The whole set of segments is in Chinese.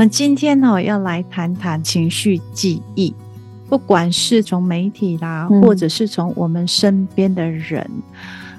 我们今天呢，要来谈谈情绪记忆，不管是从媒体啦，或者是从我们身边的人，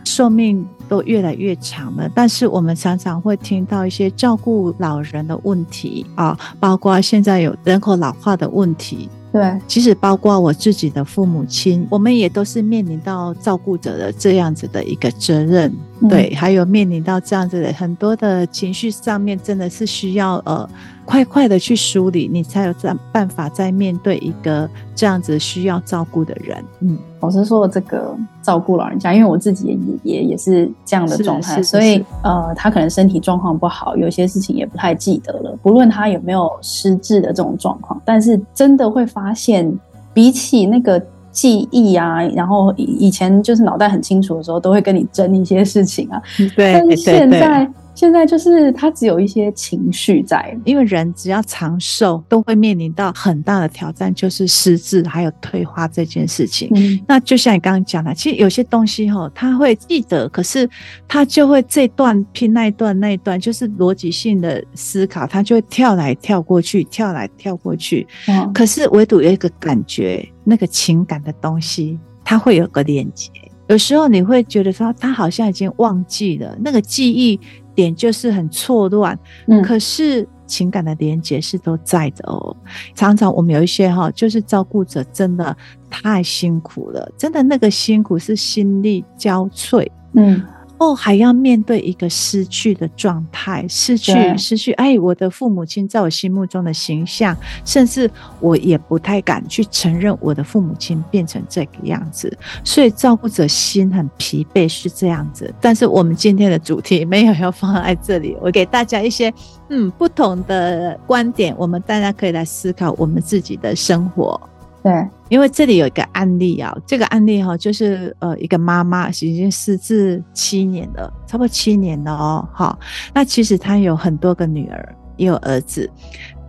寿命都越来越长了。但是我们常常会听到一些照顾老人的问题啊，包括现在有人口老化的问题。对，其实包括我自己的父母亲，我们也都是面临到照顾者的这样子的一个责任。对，还有面临到这样子的很多的情绪上面，真的是需要呃快快的去梳理，你才有这办法再面对一个这样子需要照顾的人。嗯，老实说，这个照顾老人家，因为我自己也也也是这样的状态，所以呃，他可能身体状况不好，有些事情也不太记得了。不论他有没有失智的这种状况，但是真的会发现，比起那个。记忆啊，然后以前就是脑袋很清楚的时候，都会跟你争一些事情啊。对，但是现在。现在就是他只有一些情绪在，因为人只要长寿，都会面临到很大的挑战，就是失智还有退化这件事情。嗯，那就像你刚刚讲的，其实有些东西哈，他会记得，可是他就会这段拼那一段那一段，就是逻辑性的思考，他就会跳来跳过去，跳来跳过去。嗯，可是唯独有一个感觉，那个情感的东西，它会有个连接。有时候你会觉得说，他好像已经忘记了那个记忆。点就是很错乱，嗯，可是情感的连接是都在的哦。常常我们有一些哈，就是照顾者真的太辛苦了，真的那个辛苦是心力交瘁，嗯。后还要面对一个失去的状态，失去失去，哎，我的父母亲在我心目中的形象，甚至我也不太敢去承认我的父母亲变成这个样子，所以照顾者心很疲惫，是这样子。但是我们今天的主题没有要放在这里，我给大家一些嗯不同的观点，我们大家可以来思考我们自己的生活。对，因为这里有一个案例啊，这个案例哈，就是呃，一个妈妈已经失智七年了，差不多七年了哦，好，那其实她有很多个女儿，也有儿子，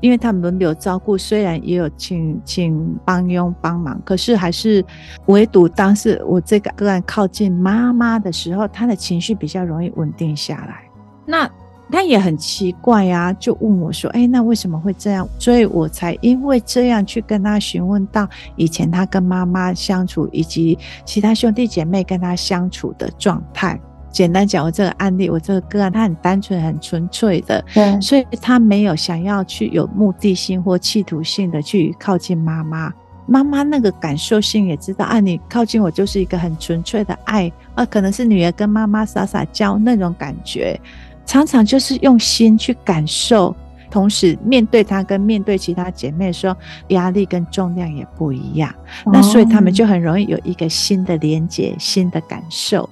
因为他们轮流照顾，虽然也有请请帮佣帮忙，可是还是唯独当时我这个个案靠近妈妈的时候，她的情绪比较容易稳定下来。那他也很奇怪呀、啊，就问我说：“哎，那为什么会这样？”所以我才因为这样去跟他询问到以前他跟妈妈相处，以及其他兄弟姐妹跟他相处的状态。简单讲，我这个案例，我这个个案，他很单纯、很纯粹的，对，所以他没有想要去有目的性或企图性的去靠近妈妈。妈妈那个感受性也知道啊，你靠近我就是一个很纯粹的爱啊，可能是女儿跟妈妈撒撒娇那种感觉。常常就是用心去感受，同时面对他跟面对其他姐妹的时候，压力跟重量也不一样。哦、那所以他们就很容易有一个新的连接、新的感受。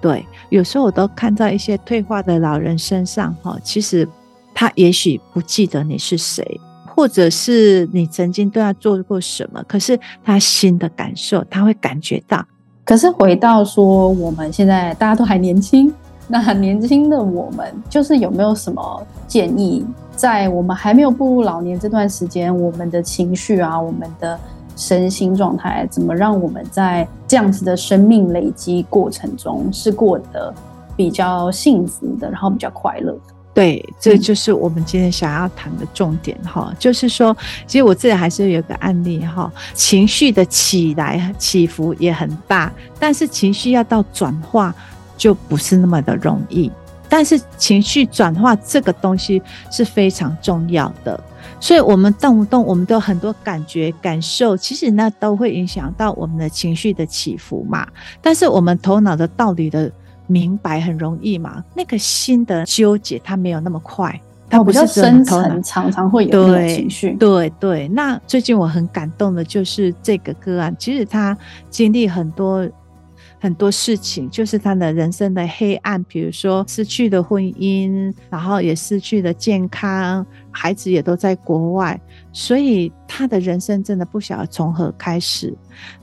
对，有时候我都看到一些退化的老人身上，哈，其实他也许不记得你是谁，或者是你曾经对他做过什么，可是他新的感受，他会感觉到。可是回到说，我们现在大家都还年轻。那很年轻的我们，就是有没有什么建议，在我们还没有步入老年这段时间，我们的情绪啊，我们的身心状态，怎么让我们在这样子的生命累积过程中是过得比较幸福的，然后比较快乐？对，这就是我们今天想要谈的重点哈、就是说，其实我自己还是有个案例哈，情绪的起来起伏也很大，但是情绪要到转化。就不是那么的容易，但是情绪转化这个东西是非常重要的，所以我们动不动我们都有很多感觉感受，其实那都会影响到我们的情绪的起伏嘛。但是我们头脑的道理的明白很容易嘛，那个心的纠结它没有那么快，它不是深层，常常会有那种情绪。对对，那最近我很感动的就是这个个案，其实他经历很多。很多事情就是他的人生的黑暗，比如说失去了婚姻，然后也失去了健康，孩子也都在国外，所以他的人生真的不晓得从何开始。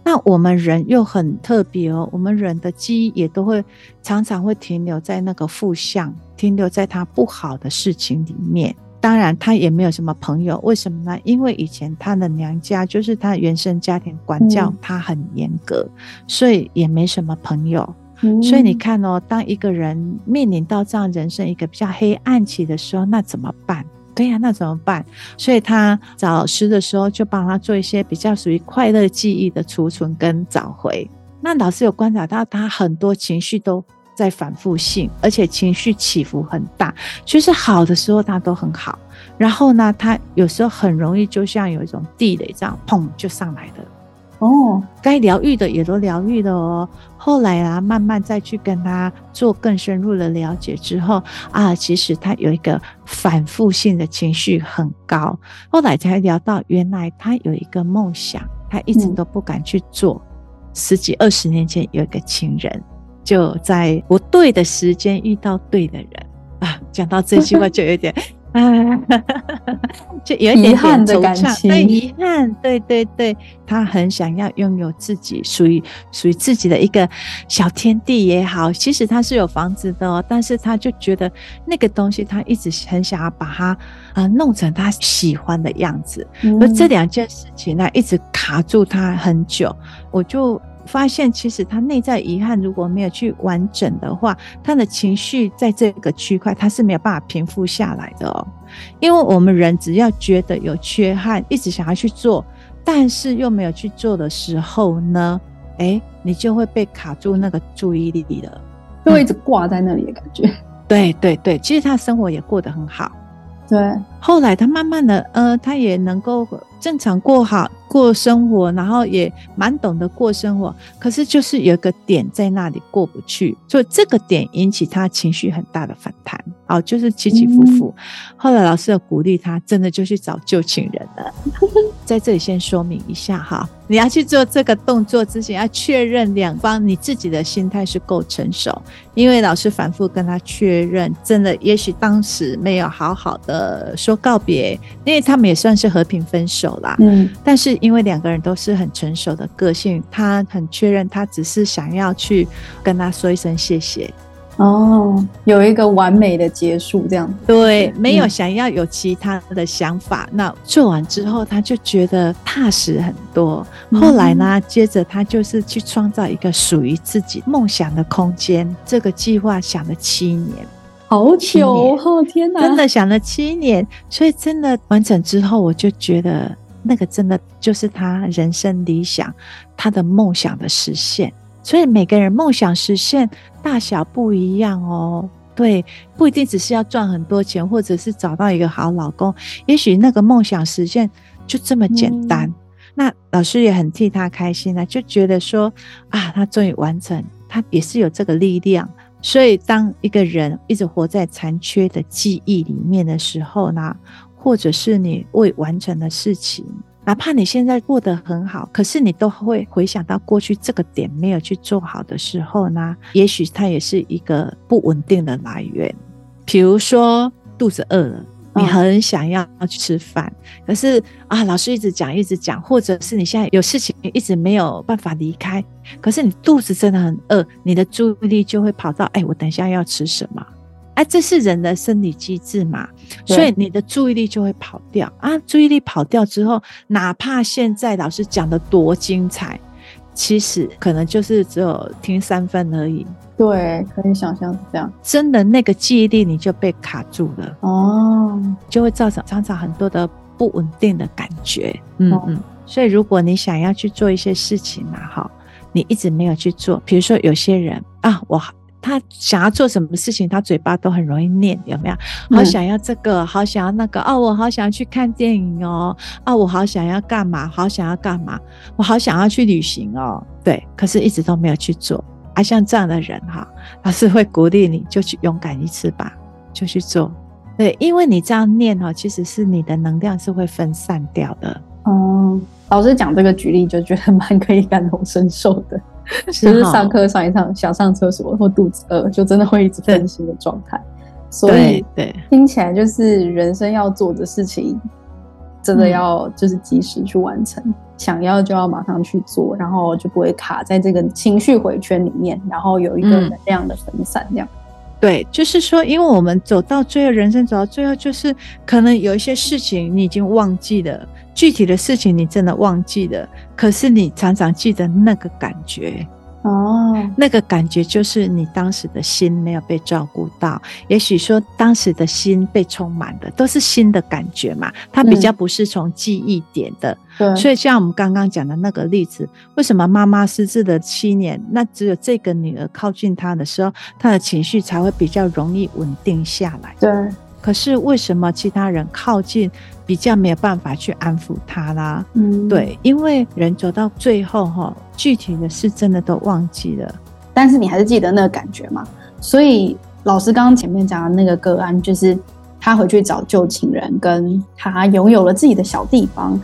那我们人又很特别哦，我们人的记忆也都会常常会停留在那个负向，停留在他不好的事情里面。当然，他也没有什么朋友，为什么呢？因为以前他的娘家就是他原生家庭管教他很严格，嗯，所以也没什么朋友。嗯。所以你看哦，当一个人面临到这样人生一个比较黑暗期的时候，那怎么办？对呀、啊，那怎么办？所以他找老师的时候，就帮他做一些比较属于快乐记忆的储存跟找回。那老师有观察到，他很多情绪都在反复性，而且情绪起伏很大。就是好的时候他都很好，然后呢，他有时候很容易就像有一种地雷这样，砰就上来的。哦，该疗愈的也都疗愈了哦。后来啊，慢慢再去跟他做更深入的了解之后啊，其实他有一个反复性的情绪很高。后来才聊到，原来他有一个梦想，他一直都不敢去做。嗯、十几二十年前有一个情人，就在不对的时间遇到对的人啊。讲到这句话就有点。啊，就有一点点遗憾的感情，对，遗憾，对对对，他很想要拥有自己属于属于自己的一个小天地也好，其实他是有房子的哦，但是他就觉得那个东西，他一直很想要把它啊、呃、弄成他喜欢的样子，而这两件事情呢，一直卡住他很久，我就。发现其实他内在遗憾如果没有去完整的话，他的情绪在这个区块他是没有办法平复下来的哦。因为我们人只要觉得有缺憾，一直想要去做，但是又没有去做的时候呢，哎，你就会被卡住那个注意力了，就会一直挂在那里的感觉。对对对，其实他生活也过得很好。对，后来他慢慢的，呃，他也能够正常过好过生活，然后也蛮懂得过生活。可是就是有一个点在那里过不去，所以这个点引起他情绪很大的反弹，哦，就是起起伏伏。嗯、后来老师有鼓励他，真的就去找旧情人了。在这里先说明一下哈。你要去做这个动作之前，要确认两方你自己的心态是够成熟。因为老师反复跟他确认，真的，也许当时没有好好的说告别，因为他们也算是和平分手啦。嗯，但是因为两个人都是很成熟的个性，他很确认，他只是想要去跟他说一声谢谢。哦，有一个完美的结束，这样子。对，没有想要有其他的想法。嗯、那做完之后，他就觉得踏实很多。后来呢，接着他就是去创造一个属于自己梦想的空间。这个计划想了七年，好久哦！天哪，真的想了七年。所以真的完成之后，我就觉得那个真的就是他人生理想，他的梦想的实现。所以每个人梦想实现大小不一样哦，对，不一定只是要赚很多钱，或者是找到一个好老公，也许那个梦想实现就这么简单。嗯、那老师也很替他开心啊，就觉得说啊，他终于完成，他也是有这个力量。所以当一个人一直活在残缺的记忆里面的时候呢，或者是你未完成的事情。哪怕你现在过得很好，可是你都会回想到过去这个点没有去做好的时候呢，也许它也是一个不稳定的来源。比如说肚子饿了，你很想要去吃饭，嗯、可是啊，老师一直讲一直讲，或者是你现在有事情一直没有办法离开，可是你肚子真的很饿，你的注意力就会跑到，哎，我等一下要吃什么？哎，这是人的生理机制嘛，所以你的注意力就会跑掉啊。注意力跑掉之后，哪怕现在老师讲的多精彩，其实可能就是只有听三分而已。对，可以想象是这样。真的那个记忆力你就被卡住了哦，就会造成常常很多的不稳定的感觉。嗯嗯，所以如果你想要去做一些事情嘛，哈，你一直没有去做，比如说有些人啊，我。他想要做什么事情，他嘴巴都很容易念，有没有？好想要这个，好想要那个哦，我好想要去看电影哦，哦，我好想要干嘛？好想要干嘛？我好想要去旅行哦，对，可是一直都没有去做。啊，像这样的人哈，老师会鼓励你，就去勇敢一次吧，就去做。对，因为你这样念哈，其实是你的能量是会分散掉的。嗯，老师讲这个举例，就觉得蛮可以感同身受的。就是上课上一上想上厕所或肚子饿，就真的会一直分心的状态。所以对，听起来就是人生要做的事情，真的要就是及时去完成，想要就要马上去做，然后就不会卡在这个情绪回圈里面，然后有一个能量的分散这样。对，就是说，因为我们走到最后，人生走到最后，就是可能有一些事情你已经忘记了，具体的事情你真的忘记了，可是你常常记得那个感觉，哦，那个感觉就是你当时的心没有被照顾到，也许说当时的心被充满的都是新的感觉嘛，它比较不是从记忆点的。对，所以像我们刚刚讲的那个例子，为什么妈妈失智的七年，那只有这个女儿靠近她的时候，她的情绪才会比较容易稳定下来。对。可是为什么其他人靠近比较没有办法去安抚他啦？嗯，对，因为人走到最后哈，具体的事真的都忘记了，但是你还是记得那个感觉嘛。所以老师刚刚前面讲的那个个案，就是他回去找旧情人，跟他拥有了自己的小地方，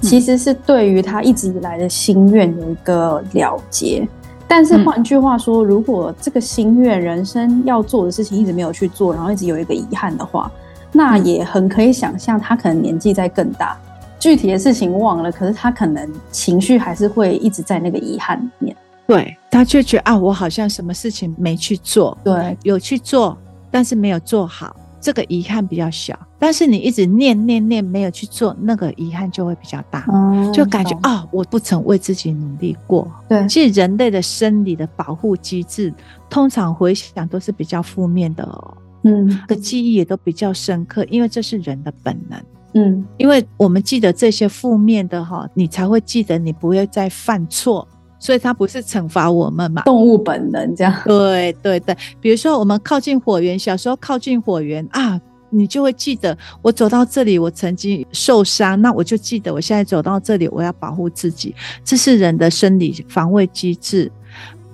其实是对于他一直以来的心愿有一个了结。但是换句话说，如果这个心愿、人生要做的事情一直没有去做，然后一直有一个遗憾的话，那也很可以想象，他可能年纪在更大，具体的事情忘了，可是他可能情绪还是会一直在那个遗憾里面。对，他就觉得啊，我好像什么事情没去做，对，有去做，但是没有做好。这个遗憾比较小，但是你一直念念念没有去做，那个遗憾就会比较大，嗯、就感觉啊、哦，我不曾为自己努力过。对，其实人类的生理的保护机制，通常回想都是比较负面的哦。嗯，个记忆也都比较深刻，因为这是人的本能。嗯，因为我们记得这些负面的哈，你才会记得你不会再犯错。所以它不是惩罚我们嘛？动物本能这样。对对对，比如说我们靠近火源，小时候靠近火源啊，你就会记得我走到这里，我曾经受伤，那我就记得我现在走到这里，我要保护自己，这是人的生理防卫机制。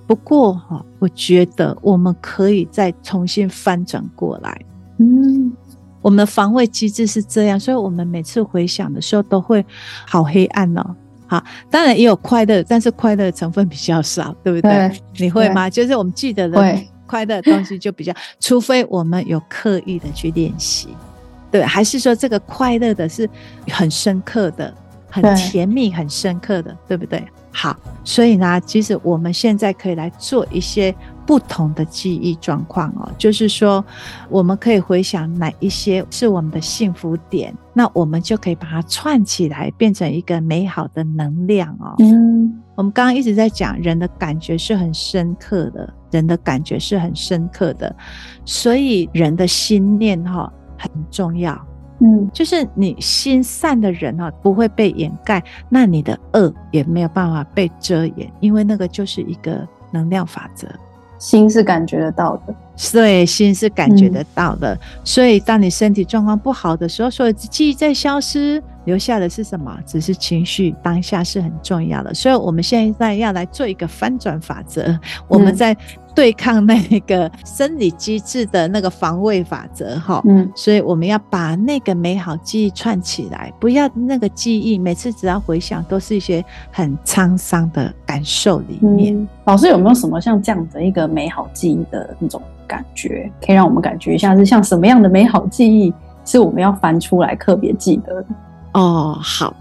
不过哈，我觉得我们可以再重新翻转过来。嗯，我们的防卫机制是这样，所以我们每次回想的时候都会好黑暗哦。好，当然也有快乐，但是快乐成分比较少，对不对？对，你会吗？就是我们记得的快乐的东西就比较，除非我们有刻意的去练习，对，还是说这个快乐的是很深刻的、很甜蜜、很深刻的，对不对？好，所以呢，其实我们现在可以来做一些。不同的记忆状况哦，就是说，我们可以回想哪一些是我们的幸福点，那我们就可以把它串起来，变成一个美好的能量哦。嗯，我们刚刚一直在讲，人的感觉是很深刻的，人的感觉是很深刻的，所以人的心念哈很重要。嗯，就是你心善的人哈不会被掩盖，那你的恶也没有办法被遮掩，因为那个就是一个能量法则。心是感觉得到的，对，心是感觉得到的。嗯、所以，当你身体状况不好的时候，所有记忆在消失，留下的是什么？只是情绪，当下是很重要的。所以，我们现在要来做一个翻转法则，我们在。对抗那个生理机制的那个防卫法则，哈，嗯，所以我们要把那个美好记忆串起来，不要那个记忆每次只要回想都是一些很沧桑的感受里面。嗯，老师有没有什么像这样的一个美好记忆的那种感觉，可以让我们感觉一下是像什么样的美好记忆是我们要翻出来特别记得的？哦，好，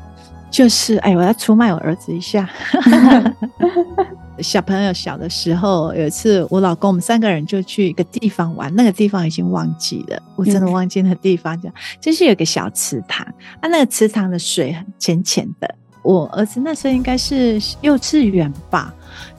就是哎，我要出卖我儿子一下。小朋友小的时候，有一次我老公我们三个人就去一个地方玩，那个地方已经忘记了，我真的忘记那个地方叫，就是有个小池塘，啊，那个池塘的水很浅浅的，我儿子那时候应该是幼稚园吧，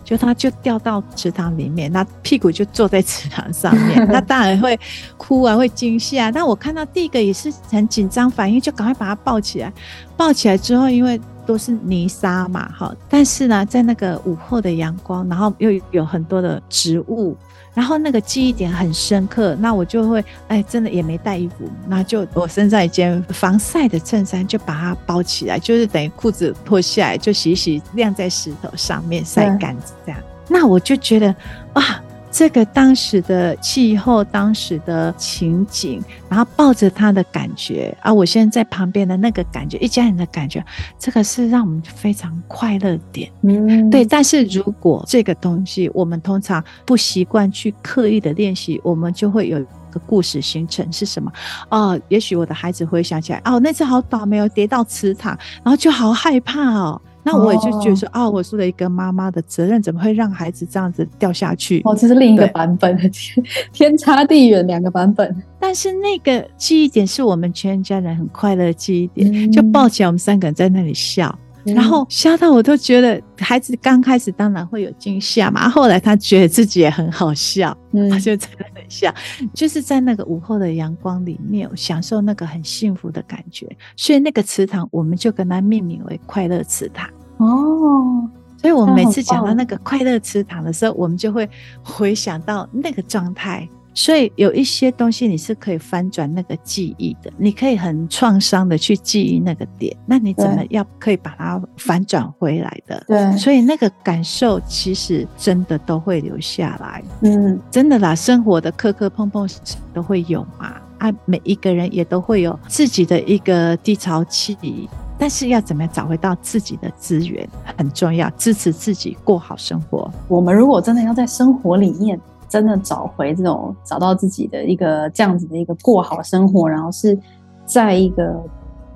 就他就掉到池塘里面，那屁股就坐在池塘上面，那当然会哭啊，会惊吓，但我看到第一个也是很紧张反应，就赶快把它抱起来，抱起来之后，因为。都是泥沙嘛，哈，但是呢，在那个午后的阳光，然后又有很多的植物，然后那个记忆点很深刻，那我就会，哎，真的也没带衣服，那就我身上一件防晒的衬衫，就把它包起来，就是等于裤子脱下来就洗洗，晾在石头上面晒干这样，那我就觉得，哇。这个当时的气候，当时的情景，然后抱着他的感觉，而、啊、我现在在旁边的那个感觉，一家人的感觉，这个是让我们非常快乐点。嗯，对。但是如果这个东西我们通常不习惯去刻意的练习，我们就会有一个故事形成是什么？哦，也许我的孩子会想起来，哦，那次好倒霉哦，跌到池塘，然后就好害怕哦。那我也就觉得说，啊、我作为一个妈妈的责任，怎么会让孩子这样子掉下去？哦，这是另一个版本，天差地远两个版本。但是那个记忆点是我们全家人很快乐的记忆点，嗯、就抱起来，我们三个人在那里笑，然后吓到我都觉得孩子刚开始当然会有惊吓嘛，后来他觉得自己也很好笑，嗯，他就在那里笑，就是在那个午后的阳光里面享受那个很幸福的感觉，所以那个池塘我们就跟它命名为快乐池塘哦。所以我们每次讲到那个快乐池塘的时候，我们就会回想到那个状态。所以有一些东西你是可以翻转那个记忆的，你可以很创伤的去记忆那个点，那你怎么要可以把它反转回来的？对，所以那个感受其实真的都会留下来。嗯，真的啦，生活的磕磕碰碰都会有嘛，啊，每一个人也都会有自己的一个低潮期，但是要怎么样找回到自己的资源很重要，支持自己过好生活。我们如果真的要在生活里面。真的找回这种找到自己的一个这样子的一个过好生活，然后是在一个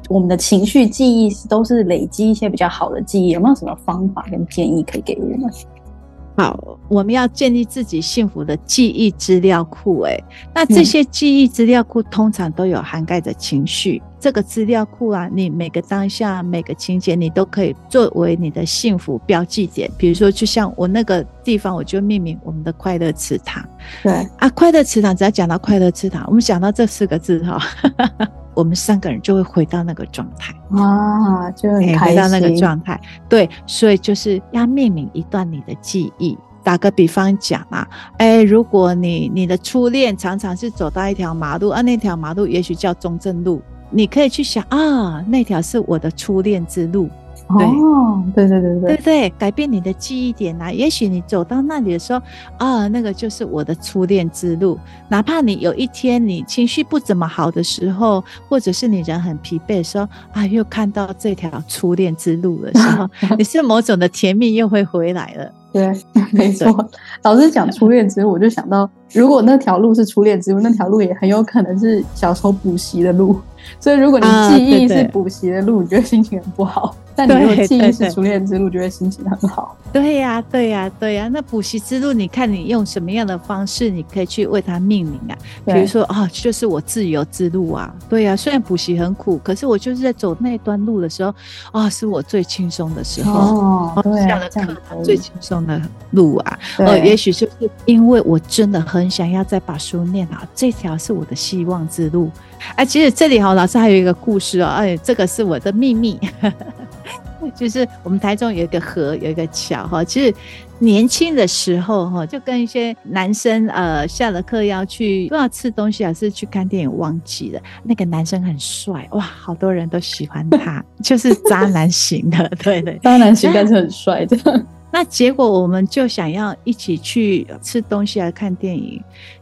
我们的情绪记忆都是累积一些比较好的记忆，有没有什么方法跟建议可以给我们？好，我们要建立自己幸福的记忆资料库。哎，那这些记忆资料库通常都有涵盖着情绪。这个资料库啊，你每个当下、每个情节，你都可以作为你的幸福标记点。比如说，就像我那个地方，我就命名我们的快乐池塘。对啊，快乐池塘，只要讲到快乐池塘，我们讲到这四个字哈，我们三个人就会回到那个状态啊，就很开心，回到那个状态。对，所以就是要命名一段你的记忆。打个比方讲啊，哎，如果你你的初恋常常是走到一条马路，啊，那条马路也许叫中正路，你可以去想啊，那条是我的初恋之路。对哦，对对对对对对，改变你的记忆点啊！也许你走到那里的时候啊，那个就是我的初恋之路。哪怕你有一天你情绪不怎么好的时候，或者是你人很疲惫的时候啊，又看到这条初恋之路的时候，你是某种的甜蜜又会回来了。对，没错。老师讲初恋之路，我就想到，如果那条路是初恋之路，那条路也很有可能是小时候补习的路。所以，如果你记忆是补习的路，啊、对对，你觉得心情很不好。但你如果记忆是初恋之路，觉得心情很好。对呀，对呀，对呀。那补习之路，你看你用什么样的方式，你可以去为它命名啊？比如说啊，就是我自由之路啊。对呀，虽然补习很苦，可是我就是在走那段路的时候啊，是我最轻松的时候。哦，对，下了课最轻松的路啊。呃，也许就是因为我真的很想要再把书念好，这条是我的希望之路。哎，其实这里哈，老师还有一个故事哦。哎，这个是我的秘密，就是我们台中有一个河，有一个桥哈。其实年轻的时候哈，就跟一些男生呃下了课要去不知道吃东西还是去看电影，忘记了。那个男生很帅哇，好多人都喜欢他，就是渣男型的，对对，渣男型但是很帅的。那结果我们就想要一起去吃东西来看电影。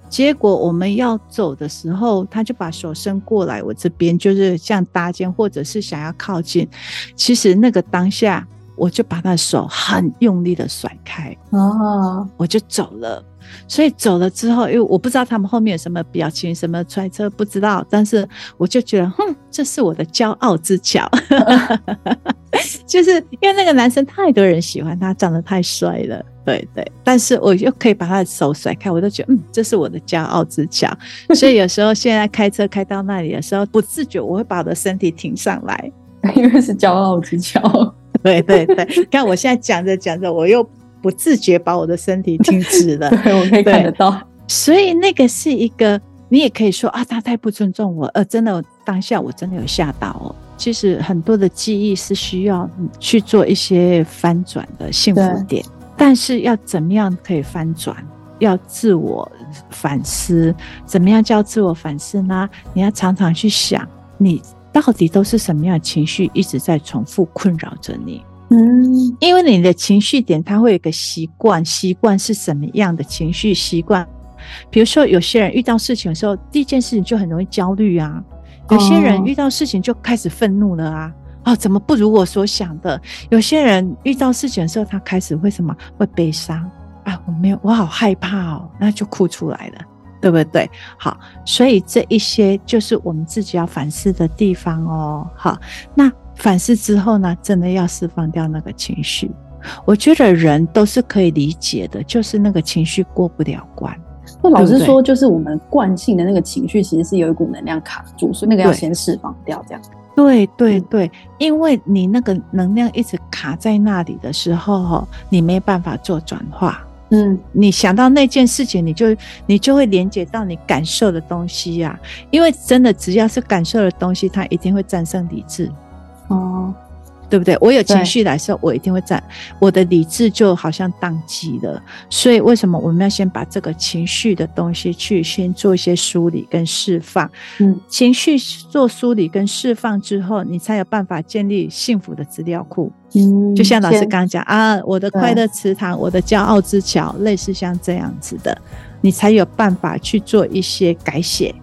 结果我们要走的时候，他就把手伸过来，我这边就是像搭肩，或者是想要靠近。其实那个当下，我就把他的手很用力的甩开，哦，我就走了。所以走了之后，因为我不知道他们后面有什么表情、什么揣测，不知道。但是我就觉得，哼，这是我的骄傲之桥，就是因为那个男生太多人喜欢他，长得太帅了。对对，但是我又可以把他的手甩开，我都觉得，嗯，这是我的骄傲之桥。所以有时候现在开车开到那里的时候，不自觉我会把我的身体挺上来，因为是骄傲之桥。对对对，看我现在讲着讲着，我又。不自觉把我的身体挺直了，对，我可以看得到。所以那个是一个，你也可以说啊，他太不尊重我。呃，真的当下我真的有吓到哦。其实很多的记忆是需要去做一些翻转的幸福点，但是要怎么样可以翻转？要自我反思。怎么样叫自我反思呢？你要常常去想，你到底都是什么样的情绪一直在重复困扰着你。嗯，因为你的情绪点，它会有一个习惯，习惯是什么样的情绪习惯？比如说，有些人遇到事情的时候，第一件事情就很容易焦虑啊；有些人遇到事情就开始愤怒了啊，哦，怎么不如我所想的？有些人遇到事情的时候，他开始会什么？会悲伤啊，我没有，我好害怕哦，那就哭出来了，对不对？好，所以这一些就是我们自己要反思的地方哦。好，那。反思之后呢，真的要释放掉那个情绪。我觉得人都是可以理解的，就是那个情绪过不了关。那老实说，就是我们惯性的那个情绪，其实是有一股能量卡住，所以那个要先释放掉。这样对对对，因为你那个能量一直卡在那里的时候，你没办法做转化。嗯，你想到那件事情，你就你就会连接到你感受的东西呀、啊。因为真的，只要是感受的东西，它一定会战胜理智。哦。对不对？我有情绪来的时候，我一定会在我的理智就好像宕机了。所以为什么我们要先把这个情绪的东西去先做一些梳理跟释放？嗯，情绪做梳理跟释放之后，你才有办法建立幸福的资料库。嗯，就像老师刚刚讲啊，我的快乐池塘，我的骄傲之桥，类似像这样子的，你才有办法去做一些改写。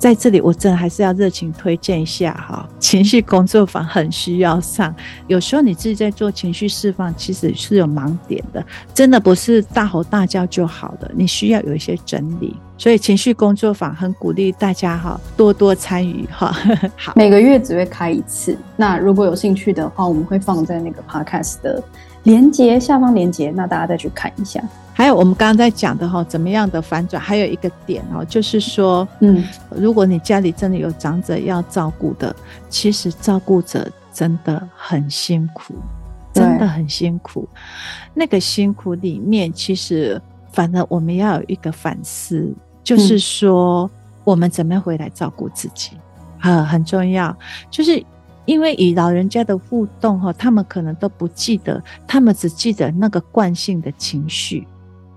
在这里，我真的还是要热情推荐一下哈，情绪工作坊很需要上。有时候你自己在做情绪释放，其实是有盲点的，真的不是大吼大叫就好的，你需要有一些整理。所以情绪工作坊很鼓励大家哈，多多参与哈。好，每个月只会开一次。那如果有兴趣的话，我们会放在那个 podcast 的连接下方连接，那大家再去看一下。还有我们刚刚在讲的哈，怎么样的反转？还有一个点哦，就是说，嗯，如果你家里真的有长者要照顾的，其实照顾者真的很辛苦，真的很辛苦。那个辛苦里面，其实反正我们要有一个反思，就是说，我们怎么样回来照顾自己啊，很重要。就是因为与老人家的互动哈，他们可能都不记得，他们只记得那个惯性的情绪。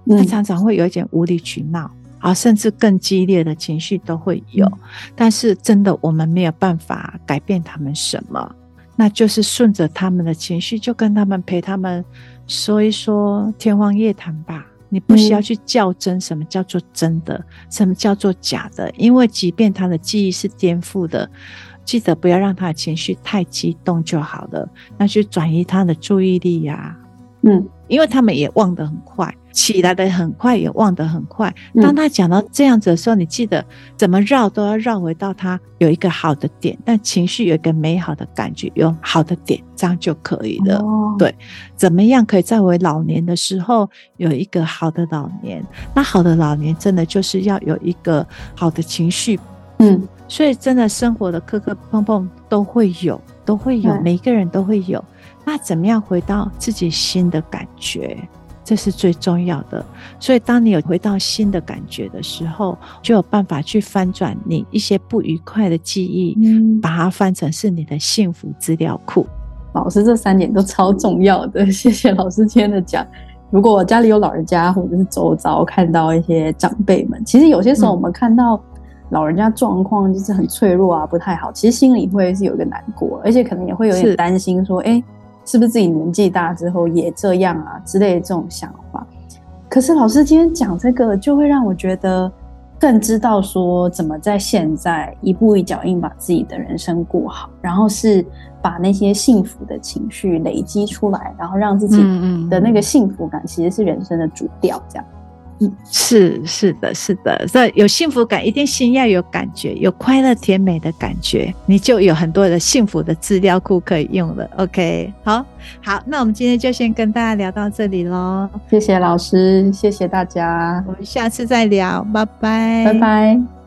他常常会有一点无理取闹啊，甚至更激烈的情绪都会有。但是真的，我们没有办法改变他们什么，那就是顺着他们的情绪，就跟他们陪他们说一说天方夜谭吧。你不需要去较真，什么叫做真的，什么叫做假的，因为即便他的记忆是颠覆的，记得不要让他的情绪太激动就好了。那去转移他的注意力呀，嗯，因为他们也忘得很快。起来的很快，也忘得很快。当他讲到这样子的时候，你记得怎么绕都要绕回到他有一个好的点，但情绪有一个美好的感觉，有好的点，这样就可以了。对，怎么样可以在我老年的时候有一个好的老年？那好的老年真的就是要有一个好的情绪。嗯，所以真的生活的磕磕碰碰都会有，都会有，每一个人都会有。那怎么样回到自己新的感觉？这是最重要的，所以当你有回到新的感觉的时候，就有办法去翻转你一些不愉快的记忆，嗯，把它翻成是你的幸福资料库。老师这三点都超重要的，谢谢老师今天的讲。如果我家里有老人家，或者是周遭看到一些长辈们，其实有些时候我们看到老人家状况就是很脆弱啊，不太好，其实心里会是有一个难过，而且可能也会有点担心，说，哎。是不是自己年纪大之后也这样啊之类的这种想法？可是老师今天讲这个，就会让我觉得更知道说怎么在现在一步一脚印把自己的人生过好，然后是把那些幸福的情绪累积出来，然后让自己的那个幸福感其实是人生的主调，这样。是是的，是的，所以有幸福感，一定心要有感觉，有快乐甜美的感觉，你就有很多的幸福的资料库可以用了。OK，好，好，那我们今天就先跟大家聊到这里喽。谢谢老师，谢谢大家，我们下次再聊，拜拜，拜拜。